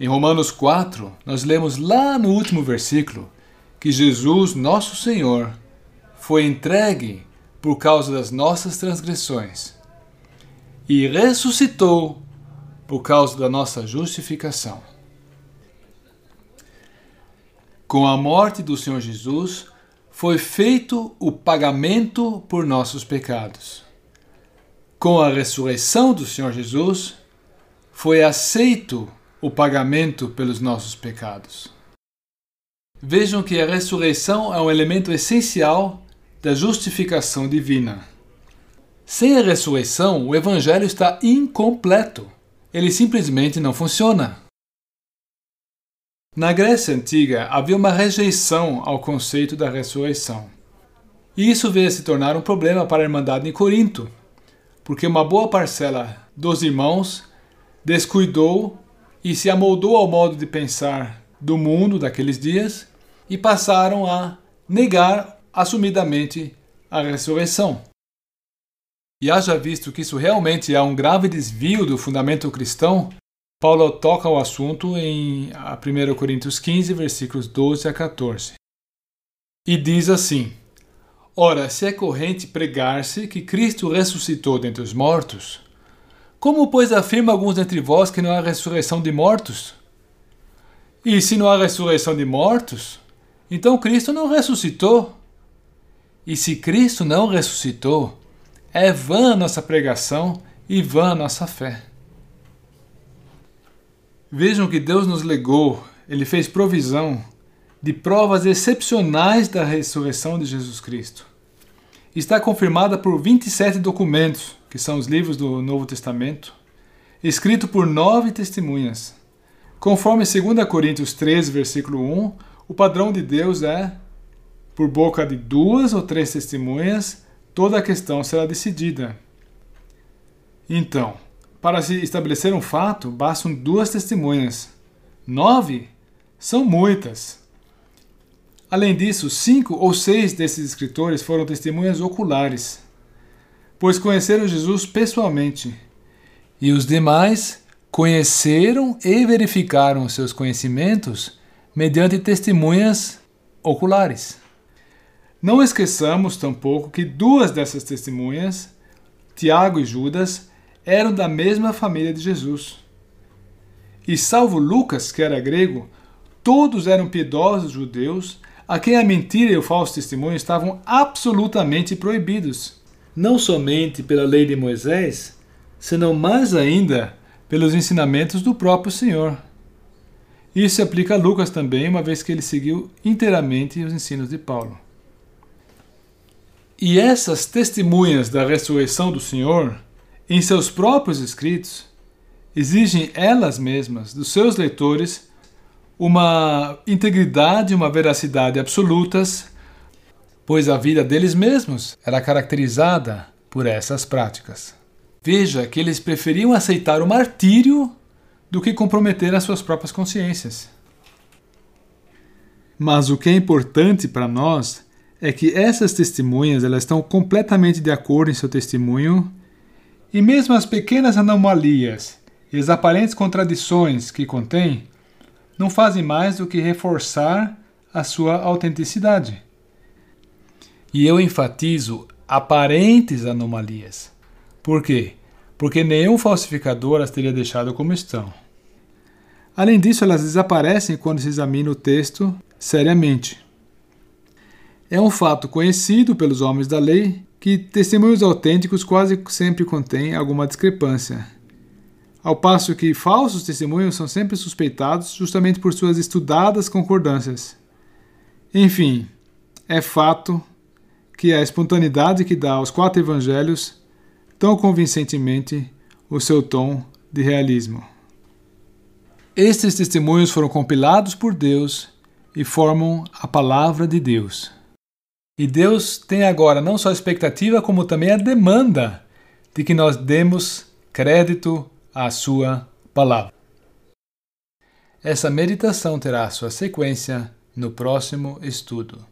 Em Romanos 4, nós lemos lá no último versículo que Jesus, nosso Senhor, foi entregue por causa das nossas transgressões e ressuscitou por causa da nossa justificação. Com a morte do Senhor Jesus, foi feito o pagamento por nossos pecados. Com a ressurreição do Senhor Jesus, foi aceito o pagamento pelos nossos pecados. Vejam que a ressurreição é um elemento essencial da justificação divina. Sem a ressurreição, o Evangelho está incompleto. Ele simplesmente não funciona. Na Grécia Antiga havia uma rejeição ao conceito da ressurreição. E isso veio a se tornar um problema para a Irmandade em Corinto, porque uma boa parcela dos irmãos descuidou e se amoldou ao modo de pensar do mundo daqueles dias e passaram a negar assumidamente a ressurreição. E haja visto que isso realmente é um grave desvio do fundamento cristão, Paulo toca o assunto em 1 Coríntios 15, versículos 12 a 14. E diz assim: Ora, se é corrente pregar-se que Cristo ressuscitou dentre os mortos, como, pois, afirma alguns dentre vós que não há ressurreição de mortos? E se não há ressurreição de mortos, então Cristo não ressuscitou. E se Cristo não ressuscitou, é vã a nossa pregação e vã a nossa fé. Vejam que Deus nos legou, Ele fez provisão de provas excepcionais da ressurreição de Jesus Cristo. Está confirmada por 27 documentos, que são os livros do Novo Testamento, escrito por nove testemunhas. Conforme 2 Coríntios 13, versículo 1, o padrão de Deus é: por boca de duas ou três testemunhas, toda a questão será decidida. Então, para se estabelecer um fato, bastam duas testemunhas. Nove são muitas. Além disso, cinco ou seis desses escritores foram testemunhas oculares, pois conheceram Jesus pessoalmente. E os demais conheceram e verificaram seus conhecimentos mediante testemunhas oculares. Não esqueçamos tampouco que duas dessas testemunhas, Tiago e Judas, eram da mesma família de Jesus. E salvo Lucas, que era grego, todos eram piedosos judeus, a quem a mentira e o falso testemunho estavam absolutamente proibidos, não somente pela lei de Moisés, senão mais ainda pelos ensinamentos do próprio Senhor. Isso se aplica a Lucas também, uma vez que ele seguiu inteiramente os ensinos de Paulo. E essas testemunhas da ressurreição do Senhor em seus próprios escritos, exigem elas mesmas dos seus leitores uma integridade e uma veracidade absolutas, pois a vida deles mesmos era caracterizada por essas práticas. Veja que eles preferiam aceitar o martírio do que comprometer as suas próprias consciências. Mas o que é importante para nós é que essas testemunhas elas estão completamente de acordo em seu testemunho e mesmo as pequenas anomalias e as aparentes contradições que contém não fazem mais do que reforçar a sua autenticidade. E eu enfatizo aparentes anomalias. Por quê? Porque nenhum falsificador as teria deixado como estão. Além disso, elas desaparecem quando se examina o texto seriamente. É um fato conhecido pelos homens da lei que testemunhos autênticos quase sempre contêm alguma discrepância, ao passo que falsos testemunhos são sempre suspeitados justamente por suas estudadas concordâncias. Enfim, é fato que a espontaneidade que dá aos quatro evangelhos tão convincentemente o seu tom de realismo. Estes testemunhos foram compilados por Deus e formam a palavra de Deus. E Deus tem agora não só a expectativa, como também a demanda de que nós demos crédito à Sua palavra. Essa meditação terá sua sequência no próximo estudo.